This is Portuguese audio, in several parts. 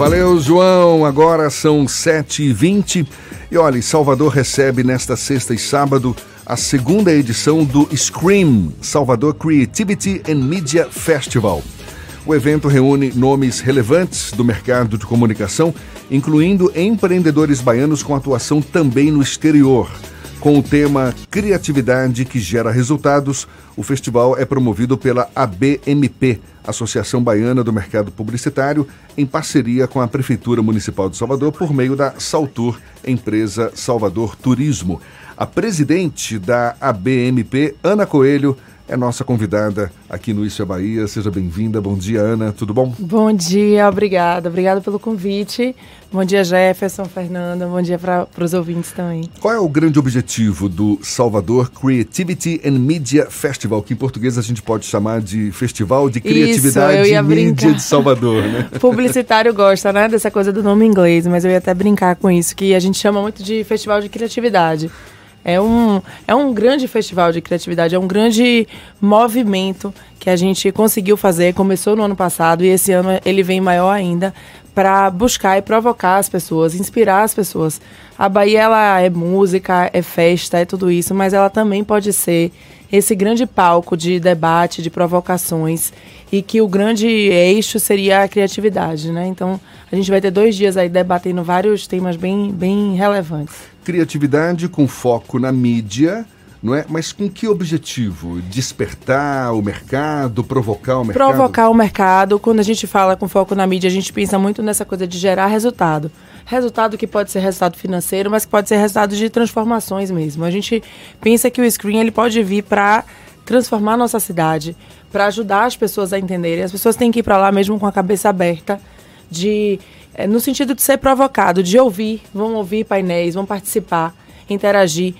Valeu, João. Agora são 7h20. E olha, Salvador recebe nesta sexta e sábado a segunda edição do Scream Salvador Creativity and Media Festival. O evento reúne nomes relevantes do mercado de comunicação, incluindo empreendedores baianos com atuação também no exterior. Com o tema Criatividade que gera resultados, o festival é promovido pela ABMP, Associação Baiana do Mercado Publicitário, em parceria com a Prefeitura Municipal de Salvador por meio da Saltur, empresa Salvador Turismo. A presidente da ABMP, Ana Coelho, é nossa convidada aqui no Isso é Bahia. Seja bem-vinda. Bom dia, Ana. Tudo bom? Bom dia, obrigada. Obrigada pelo convite. Bom dia, Jefferson, Fernanda. Bom dia para os ouvintes também. Qual é o grande objetivo do Salvador Creativity and Media Festival, que em português a gente pode chamar de Festival de Criatividade Isso, e Mídia de Salvador, né? Publicitário gosta, né, dessa coisa do nome inglês, mas eu ia até brincar com isso, que a gente chama muito de Festival de Criatividade. É um, é um grande festival de criatividade, é um grande movimento que a gente conseguiu fazer. Começou no ano passado e esse ano ele vem maior ainda para buscar e provocar as pessoas, inspirar as pessoas. A Bahia ela é música, é festa, é tudo isso, mas ela também pode ser esse grande palco de debate, de provocações e que o grande eixo seria a criatividade, né? Então a gente vai ter dois dias aí debatendo vários temas bem, bem relevantes criatividade com foco na mídia, não é? Mas com que objetivo? Despertar o mercado, provocar o mercado? Provocar o mercado. Quando a gente fala com foco na mídia, a gente pensa muito nessa coisa de gerar resultado. Resultado que pode ser resultado financeiro, mas que pode ser resultado de transformações mesmo. A gente pensa que o screen ele pode vir para transformar a nossa cidade, para ajudar as pessoas a entenderem. As pessoas têm que ir para lá mesmo com a cabeça aberta de é, no sentido de ser provocado, de ouvir, vão ouvir painéis, vão participar, interagir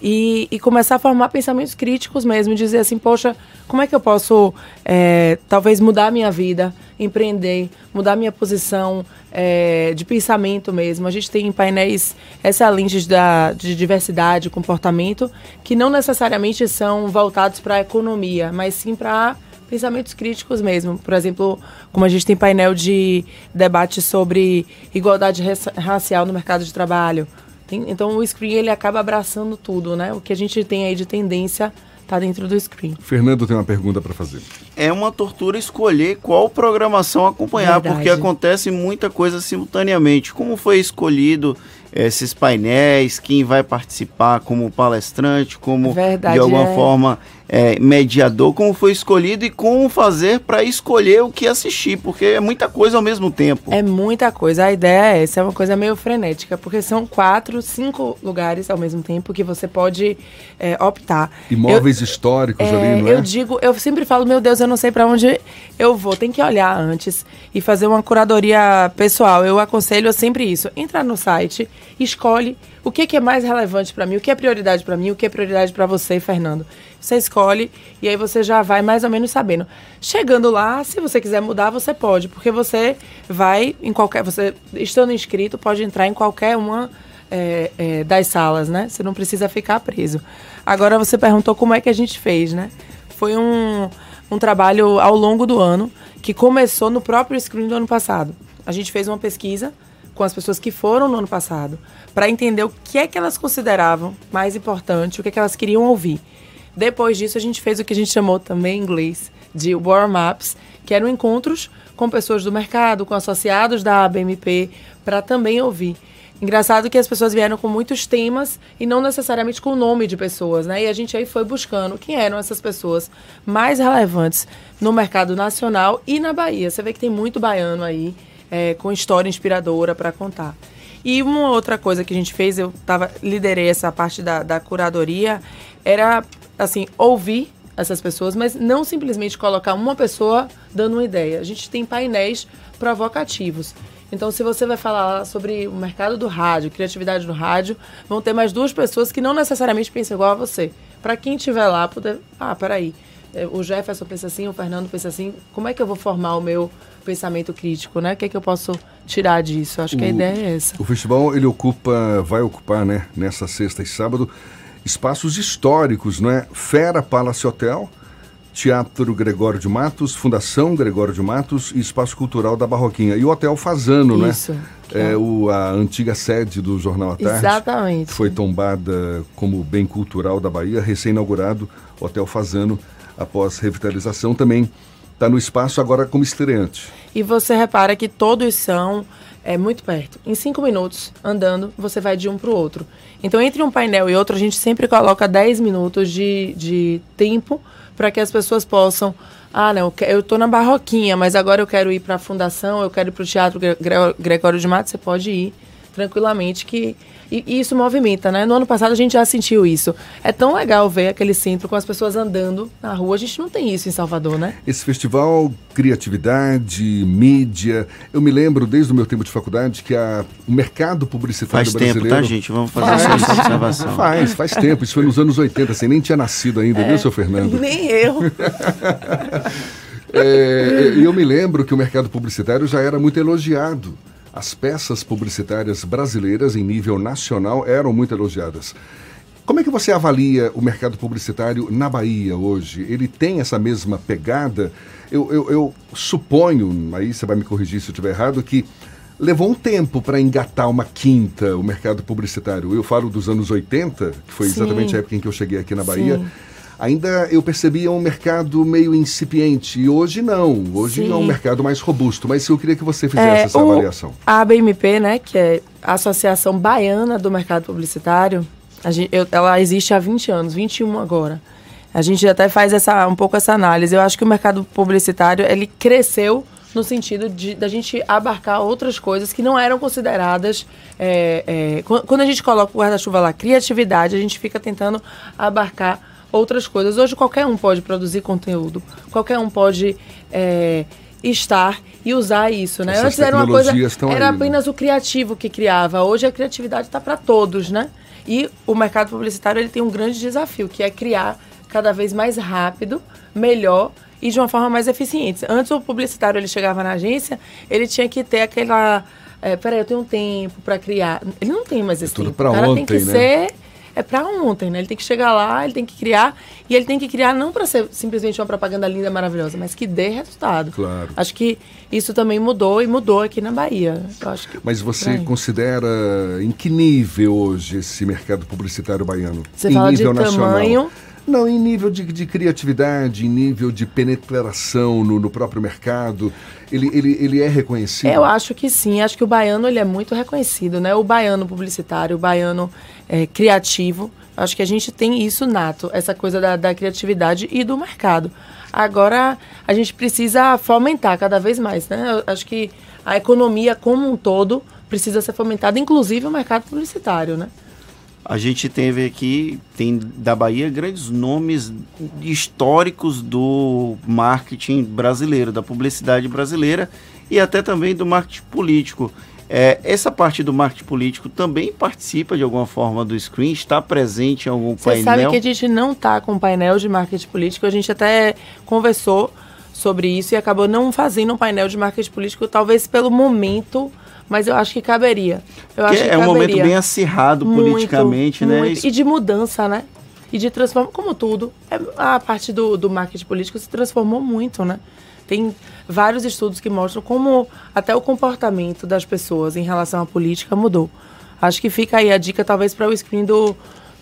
e, e, começar a formar pensamentos críticos mesmo, dizer assim, poxa, como é que eu posso é, talvez mudar a minha vida, empreender, mudar minha posição é, de pensamento mesmo. A gente tem painéis excelentes da, de diversidade, comportamento, que não necessariamente são voltados para a economia, mas sim para pensamentos críticos mesmo. Por exemplo, como a gente tem painel de debate sobre igualdade racial no mercado de trabalho. Tem, então o screen ele acaba abraçando tudo, né? O que a gente tem aí de tendência está dentro do screen. Fernando tem uma pergunta para fazer. É uma tortura escolher qual programação acompanhar, Verdade. porque acontece muita coisa simultaneamente. Como foi escolhido esses painéis, quem vai participar como palestrante, como Verdade, de alguma é. forma é, mediador, como foi escolhido e como fazer para escolher o que assistir, porque é muita coisa ao mesmo tempo. É muita coisa. A ideia é essa, é uma coisa meio frenética, porque são quatro, cinco lugares ao mesmo tempo que você pode é, optar. Imóveis eu, históricos é, ali, não é? Eu digo, eu sempre falo, meu Deus, eu não sei para onde eu vou. Tem que olhar antes e fazer uma curadoria pessoal. Eu aconselho sempre isso. Entrar no site, escolhe o que, que é mais relevante para mim, o que é prioridade para mim, o que é prioridade para você, Fernando. Você escolhe e aí você já vai mais ou menos sabendo. Chegando lá, se você quiser mudar, você pode, porque você vai em qualquer. Você, estando inscrito, pode entrar em qualquer uma é, é, das salas, né? Você não precisa ficar preso. Agora você perguntou como é que a gente fez, né? Foi um, um trabalho ao longo do ano que começou no próprio screen do ano passado. A gente fez uma pesquisa com as pessoas que foram no ano passado, para entender o que é que elas consideravam mais importante, o que é que elas queriam ouvir. Depois disso, a gente fez o que a gente chamou também em inglês de warm-ups, que eram encontros com pessoas do mercado, com associados da ABMP, para também ouvir. Engraçado que as pessoas vieram com muitos temas e não necessariamente com o nome de pessoas, né? E a gente aí foi buscando quem eram essas pessoas mais relevantes no mercado nacional e na Bahia. Você vê que tem muito baiano aí é, com história inspiradora para contar. E uma outra coisa que a gente fez, eu tava, liderei essa parte da, da curadoria, era assim, ouvir essas pessoas, mas não simplesmente colocar uma pessoa dando uma ideia. A gente tem painéis provocativos. Então, se você vai falar sobre o mercado do rádio, criatividade no rádio, vão ter mais duas pessoas que não necessariamente pensam igual a você. Para quem estiver lá, poder. Ah, peraí. É, o Jefferson pensa assim, o Fernando pensa assim. Como é que eu vou formar o meu pensamento crítico, né? O que é que eu posso tirar disso? Acho que a ideia é essa. O festival ele ocupa, vai ocupar, né, nessa sexta e sábado, espaços históricos, não é? Fera Palace Hotel, Teatro Gregório de Matos, Fundação Gregório de Matos e Espaço Cultural da Barroquinha. E o Hotel Fazano, né? Isso. É, é o, a antiga sede do Jornal à Tarde. Exatamente. Foi tombada como bem cultural da Bahia, recém-inaugurado, Hotel Fazano, após revitalização, também está no espaço agora como estreante. E você repara que todos são é, muito perto. Em cinco minutos, andando, você vai de um para o outro. Então, entre um painel e outro, a gente sempre coloca 10 minutos de, de tempo para que as pessoas possam. Ah, não, eu estou na Barroquinha, mas agora eu quero ir para a Fundação, eu quero ir para o Teatro Gregório de Matos. Você pode ir tranquilamente, que e, e, isso movimenta, né? No ano passado a gente já sentiu isso. É tão legal ver aquele centro com as pessoas andando na rua. A gente não tem isso em Salvador, né? Esse festival, criatividade, mídia. Eu me lembro desde o meu tempo de faculdade que a, o mercado publicitário faz brasileiro. Faz tempo, tá, gente? Vamos fazer essa observação. Faz, faz tempo. Isso foi nos anos 80. Você nem tinha nascido ainda, é, viu, seu Fernando? Nem eu. é, eu me lembro que o mercado publicitário já era muito elogiado as peças publicitárias brasileiras em nível nacional eram muito elogiadas. Como é que você avalia o mercado publicitário na Bahia hoje? Ele tem essa mesma pegada? Eu, eu, eu suponho, aí você vai me corrigir se eu estiver errado, que levou um tempo para engatar uma quinta o mercado publicitário. Eu falo dos anos 80, que foi exatamente Sim. a época em que eu cheguei aqui na Bahia. Sim ainda eu percebia um mercado meio incipiente. E hoje não. Hoje Sim. é um mercado mais robusto. Mas eu queria que você fizesse é, essa avaliação. A ABMP, né, que é a Associação Baiana do Mercado Publicitário, gente, eu, ela existe há 20 anos, 21 agora. A gente até faz essa, um pouco essa análise. Eu acho que o mercado publicitário ele cresceu no sentido de da gente abarcar outras coisas que não eram consideradas. É, é, quando a gente coloca o guarda-chuva lá, criatividade, a gente fica tentando abarcar outras coisas. Hoje qualquer um pode produzir conteúdo, qualquer um pode é, estar e usar isso, né? Essas Antes era uma coisa, era aí, né? apenas né? o criativo que criava. Hoje a criatividade está para todos, né? E o mercado publicitário ele tem um grande desafio, que é criar cada vez mais rápido, melhor e de uma forma mais eficiente. Antes o publicitário ele chegava na agência, ele tinha que ter aquela é, peraí, eu tenho um tempo para criar. Ele não tem mais é esse é tudo tempo. O cara ontem, tem que né? ser é para ontem, né? Ele tem que chegar lá, ele tem que criar e ele tem que criar não para ser simplesmente uma propaganda linda, maravilhosa, mas que dê resultado. Claro. Acho que isso também mudou e mudou aqui na Bahia. Eu acho que mas você considera em que nível hoje esse mercado publicitário baiano? Você em fala nível de nacional? tamanho não, em nível de, de criatividade, em nível de penetração no, no, próprio mercado, ele, ele, ele é reconhecido? Eu acho que sim, acho que o baiano ele é muito reconhecido, né? O baiano publicitário, o baiano é, criativo, acho que a gente tem isso nato, essa coisa da, da criatividade e do mercado. Agora, a gente precisa fomentar cada vez mais, né? Eu acho que a economia como um todo precisa ser fomentada, inclusive o mercado publicitário, né? A gente teve aqui, tem da Bahia grandes nomes históricos do marketing brasileiro, da publicidade brasileira e até também do marketing político. É, essa parte do marketing político também participa de alguma forma do screen? Está presente em algum painel? Você sabe que a gente não está com painel de marketing político, a gente até conversou sobre isso e acabou não fazendo um painel de marketing político, talvez pelo momento mas eu acho que caberia. Eu acho que é um momento bem acirrado muito, politicamente, né? Muito. E de mudança, né? E de transformar, como tudo, é, a parte do, do marketing político se transformou muito, né? Tem vários estudos que mostram como até o comportamento das pessoas em relação à política mudou. Acho que fica aí a dica, talvez, para o screen do,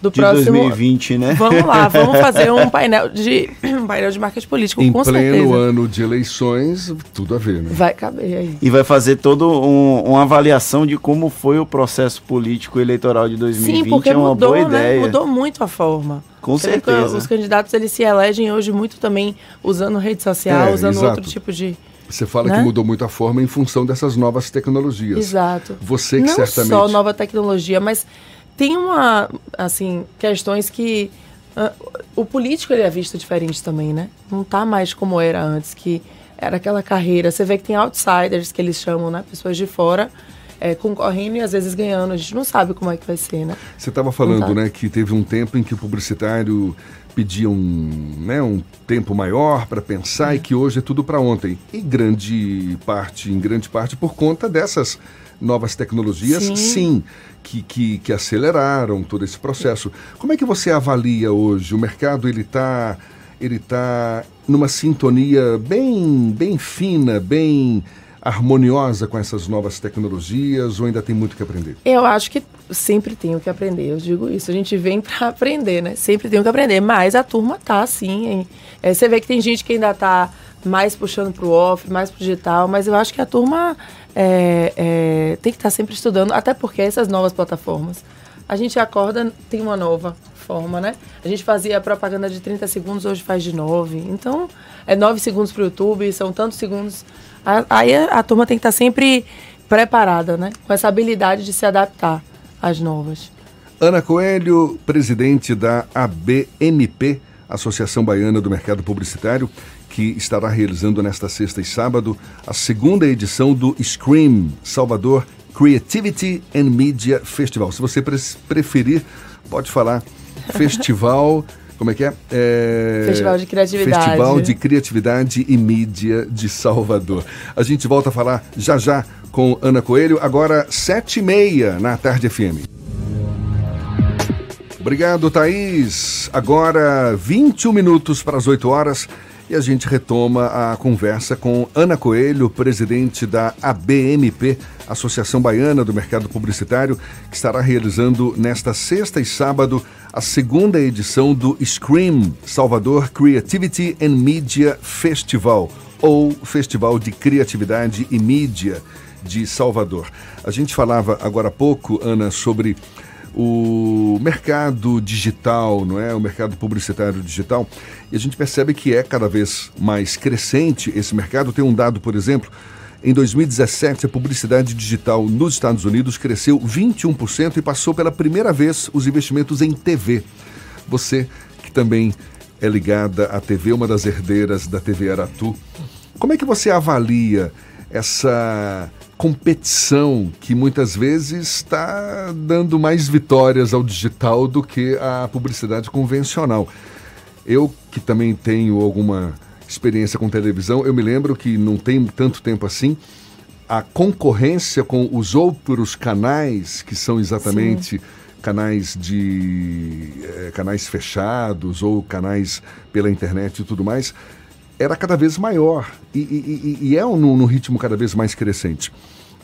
do de próximo. 2020, né? Vamos lá, vamos fazer um painel de um painel de marketing político, em com pleno certeza. ano de eleições, tudo a ver, né? Vai caber aí. E vai fazer toda um, uma avaliação de como foi o processo político eleitoral de 2020. Sim, porque é uma mudou, boa né? ideia. Mudou muito a forma. Com Você certeza. Os candidatos eles se elegem hoje muito também usando rede social, é, usando exato. outro tipo de você fala né? que mudou muito a forma em função dessas novas tecnologias. Exato. Você que Não certamente. Não só nova tecnologia, mas tem uma, assim, questões que uh, o político ele é visto diferente também, né? Não está mais como era antes, que era aquela carreira. Você vê que tem outsiders que eles chamam, né? Pessoas de fora é, concorrendo e às vezes ganhando. A gente não sabe como é que vai ser, né? Você estava falando, né, que teve um tempo em que o publicitário pedia um, né, um tempo maior para pensar é. e que hoje é tudo para ontem. E grande parte, em grande parte, por conta dessas novas tecnologias, sim, sim que, que, que, aceleraram todo esse processo. Como é que você avalia hoje? O mercado ele está ele está numa sintonia bem, bem fina, bem harmoniosa com essas novas tecnologias ou ainda tem muito que aprender? Eu acho que sempre tenho que aprender, eu digo isso. A gente vem para aprender, né? Sempre tenho que aprender, mas a turma tá assim. É, você vê que tem gente que ainda tá mais puxando para o off, mais para o digital, mas eu acho que a turma é, é, tem que estar tá sempre estudando, até porque essas novas plataformas, a gente acorda, tem uma nova forma, né? A gente fazia propaganda de 30 segundos, hoje faz de 9. Então, é 9 segundos para o YouTube, são tantos segundos Aí a, a turma tem que estar sempre preparada, né? Com essa habilidade de se adaptar às novas. Ana Coelho, presidente da ABMP, Associação Baiana do Mercado Publicitário, que estará realizando nesta sexta e sábado a segunda edição do Scream Salvador Creativity and Media Festival. Se você preferir, pode falar festival como é que é? é? Festival de Criatividade. Festival de Criatividade e Mídia de Salvador. A gente volta a falar já já com Ana Coelho, agora sete e meia na Tarde FM. Obrigado, Thaís. Agora 21 minutos para as 8 horas e a gente retoma a conversa com Ana Coelho, presidente da ABMP, Associação Baiana do Mercado Publicitário, que estará realizando nesta sexta e sábado a segunda edição do Scream Salvador Creativity and Media Festival, ou Festival de Criatividade e Mídia de Salvador. A gente falava agora há pouco, Ana, sobre o mercado digital, não é? O mercado publicitário digital. E a gente percebe que é cada vez mais crescente esse mercado. Tem um dado, por exemplo, em 2017 a publicidade digital nos Estados Unidos cresceu 21% e passou pela primeira vez os investimentos em TV. Você que também é ligada à TV, uma das herdeiras da TV Aratu, como é que você avalia essa competição que muitas vezes está dando mais vitórias ao digital do que à publicidade convencional. Eu, que também tenho alguma experiência com televisão, eu me lembro que não tem tanto tempo assim, a concorrência com os outros canais, que são exatamente Sim. canais de é, canais fechados ou canais pela internet e tudo mais, era cada vez maior e, e, e é num, ritmo cada vez mais crescente.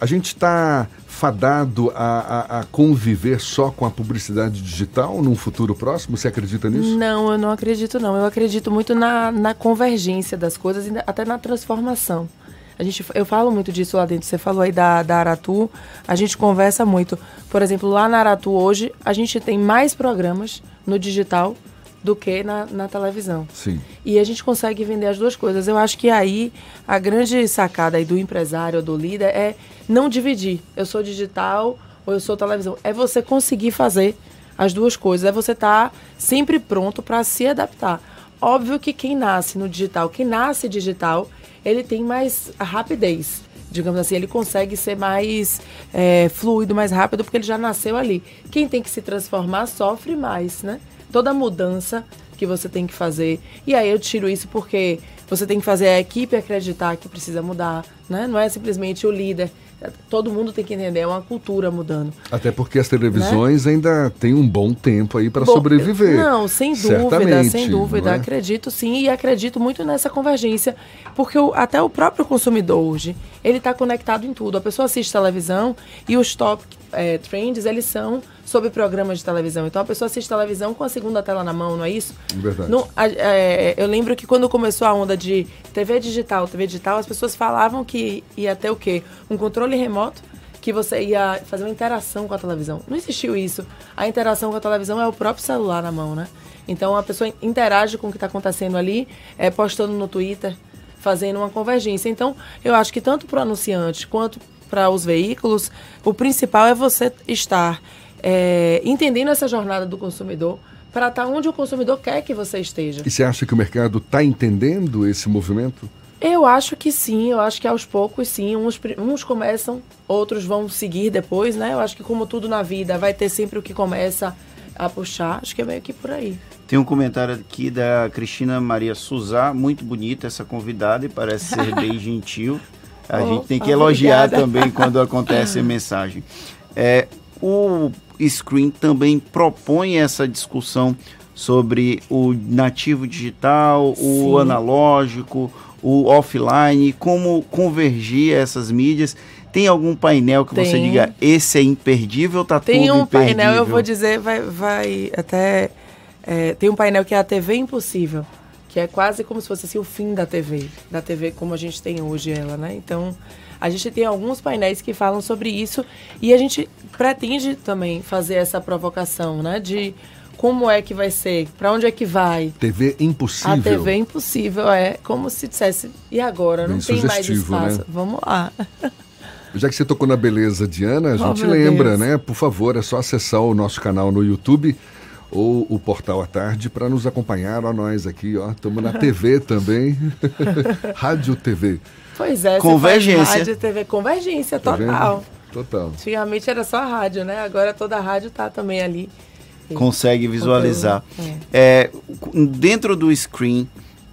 A gente está fadado a, a, a, conviver só com a publicidade digital num futuro próximo? Você acredita nisso? Não, eu não acredito não. Eu acredito muito na, na convergência das coisas e até na transformação. A gente, eu falo muito disso lá dentro. Você falou aí da, da Aratu, a gente conversa muito. Por exemplo, lá na Aratu hoje, a gente tem mais programas no digital do que na, na televisão. Sim. E a gente consegue vender as duas coisas. Eu acho que aí a grande sacada aí do empresário do líder é não dividir. Eu sou digital ou eu sou televisão. É você conseguir fazer as duas coisas. É você estar tá sempre pronto para se adaptar. Óbvio que quem nasce no digital, quem nasce digital, ele tem mais rapidez digamos assim, ele consegue ser mais é, fluido, mais rápido, porque ele já nasceu ali. Quem tem que se transformar sofre mais, né? Toda mudança que você tem que fazer. E aí eu tiro isso porque você tem que fazer a equipe acreditar que precisa mudar, né? Não é simplesmente o líder todo mundo tem que entender, é uma cultura mudando. Até porque as televisões né? ainda têm um bom tempo aí para sobreviver. Não, sem dúvida, sem dúvida. É? Acredito sim e acredito muito nessa convergência, porque o, até o próprio consumidor hoje, ele está conectado em tudo. A pessoa assiste televisão e os top é, trends, eles são sobre programas de televisão. Então a pessoa assiste televisão com a segunda tela na mão, não é isso? Verdade. a, é, eu lembro que quando começou a onda de TV digital, TV digital, as pessoas falavam que ia ter o quê? Um controle remoto que você ia fazer uma interação com a televisão. Não existiu isso. A interação com a televisão é o próprio celular na mão, né? Então a pessoa interage com o que está acontecendo ali, é, postando no Twitter, fazendo uma convergência. Então eu acho que tanto para o anunciante quanto para os veículos, o principal é você estar é, entendendo essa jornada do consumidor para estar tá onde o consumidor quer que você esteja. E você acha que o mercado está entendendo esse movimento? Eu acho que sim, eu acho que aos poucos sim, uns, uns começam, outros vão seguir depois, né? Eu acho que como tudo na vida, vai ter sempre o que começa a puxar, acho que é meio que por aí. Tem um comentário aqui da Cristina Maria Suzá, muito bonita essa convidada e parece ser bem gentil. A oh, gente tem que elogiar obrigada. também quando acontece a mensagem. É, o Screen também propõe essa discussão sobre o nativo digital, Sim. o analógico, o offline, como convergir essas mídias. Tem algum painel que Tem. você diga, esse é imperdível, tá Tem tudo um painel, eu vou dizer, vai, vai até... É, tem um painel que é a TV Impossível, que é quase como se fosse assim, o fim da TV, da TV como a gente tem hoje ela, né? Então, a gente tem alguns painéis que falam sobre isso e a gente pretende também fazer essa provocação, né? De como é que vai ser, para onde é que vai. TV impossível. A TV impossível é como se dissesse, e agora? Não Bem tem mais espaço. Né? Vamos lá. Já que você tocou na beleza Diana, a oh, gente lembra, Deus. né? Por favor, é só acessar o nosso canal no YouTube ou o Portal à Tarde para nos acompanhar. Ó, nós aqui, ó, estamos na TV também. Rádio TV. Pois é, convergência. Rádio TV, convergência tá total. Vendo? Total. Antigamente era só a rádio, né? Agora toda a rádio tá também ali consegue visualizar. É. É, dentro do screen,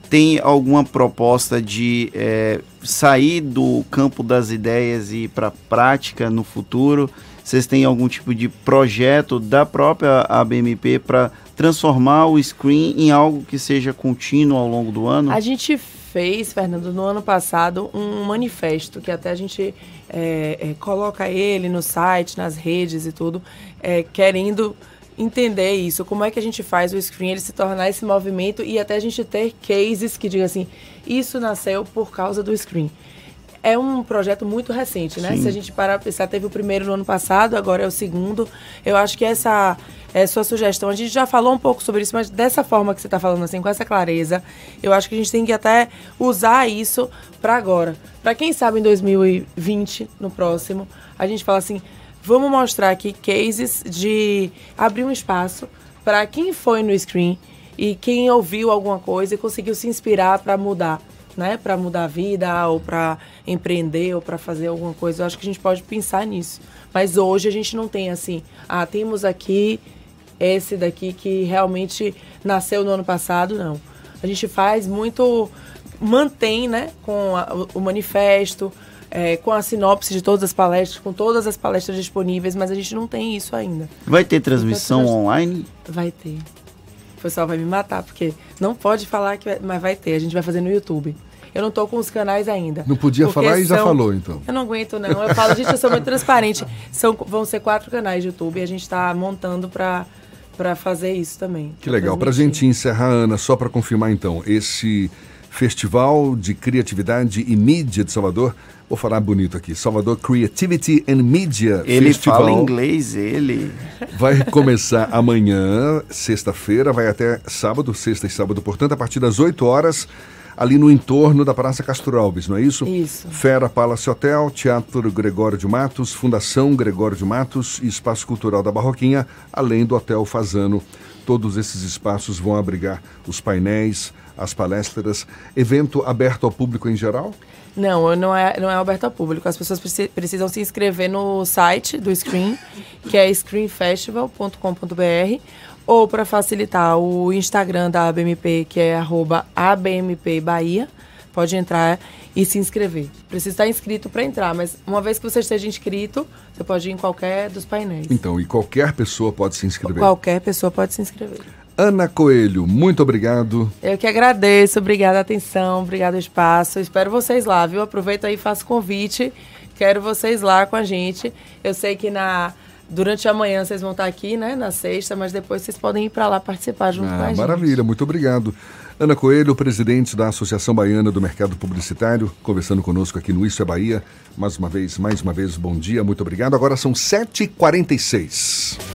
tem alguma proposta de é, sair do campo das ideias e ir para a prática no futuro? Vocês têm algum tipo de projeto da própria ABMP para transformar o screen em algo que seja contínuo ao longo do ano? A gente fez, Fernando, no ano passado, um manifesto que até a gente é, é, coloca ele no site, nas redes e tudo, é, querendo entender isso, como é que a gente faz o screen ele se tornar esse movimento e até a gente ter cases que digam assim, isso nasceu por causa do screen. É um projeto muito recente, né? Sim. Se a gente parar para pensar, teve o primeiro no ano passado, agora é o segundo. Eu acho que essa é sua sugestão. A gente já falou um pouco sobre isso, mas dessa forma que você está falando, assim, com essa clareza, eu acho que a gente tem que até usar isso para agora. Para quem sabe em 2020, no próximo, a gente fala assim, Vamos mostrar aqui cases de abrir um espaço para quem foi no screen e quem ouviu alguma coisa e conseguiu se inspirar para mudar, né? Para mudar a vida ou para empreender ou para fazer alguma coisa. Eu acho que a gente pode pensar nisso. Mas hoje a gente não tem assim, ah, temos aqui esse daqui que realmente nasceu no ano passado, não. A gente faz muito mantém, né, com a, o manifesto, é, com a sinopse de todas as palestras, com todas as palestras disponíveis, mas a gente não tem isso ainda. Vai ter transmissão trans... online? Vai ter. O pessoal vai me matar, porque não pode falar que vai, mas vai ter. A gente vai fazer no YouTube. Eu não tô com os canais ainda. Não podia falar e já falou, então. Eu não aguento, não. Eu falo, gente, eu sou muito transparente. São, vão ser quatro canais de YouTube e a gente está montando para para fazer isso também. Que legal. Para a gente encerrar, Ana, só para confirmar então, esse Festival de Criatividade e Mídia de Salvador. Vou falar bonito aqui. Salvador Creativity and Media ele Festival. Ele fala inglês, ele. Vai começar amanhã, sexta-feira, vai até sábado, sexta e sábado, portanto, a partir das 8 horas, ali no entorno da Praça Castro Alves, não é isso? Isso. Fera Palace Hotel, Teatro Gregório de Matos, Fundação Gregório de Matos e Espaço Cultural da Barroquinha, além do Hotel Fazano. Todos esses espaços vão abrigar os painéis, as palestras, evento aberto ao público em geral? Não, não é, não é aberto ao público. As pessoas precisam se inscrever no site do Screen, que é screenfestival.com.br, ou para facilitar o Instagram da ABMP, que é @abmpbahia. Pode entrar e se inscrever. Precisa estar inscrito para entrar, mas uma vez que você esteja inscrito, você pode ir em qualquer dos painéis. Então, e qualquer pessoa pode se inscrever? Qualquer pessoa pode se inscrever. Ana Coelho, muito obrigado. Eu que agradeço, obrigada a atenção, obrigado o espaço. Espero vocês lá, viu? Aproveito aí e faço convite. Quero vocês lá com a gente. Eu sei que na durante a manhã vocês vão estar aqui, né, na sexta, mas depois vocês podem ir para lá participar junto ah, com a gente. Maravilha, muito obrigado. Ana Coelho, presidente da Associação Baiana do Mercado Publicitário, conversando conosco aqui no Isso é Bahia. Mais uma vez, mais uma vez, bom dia, muito obrigado. Agora são 7h46.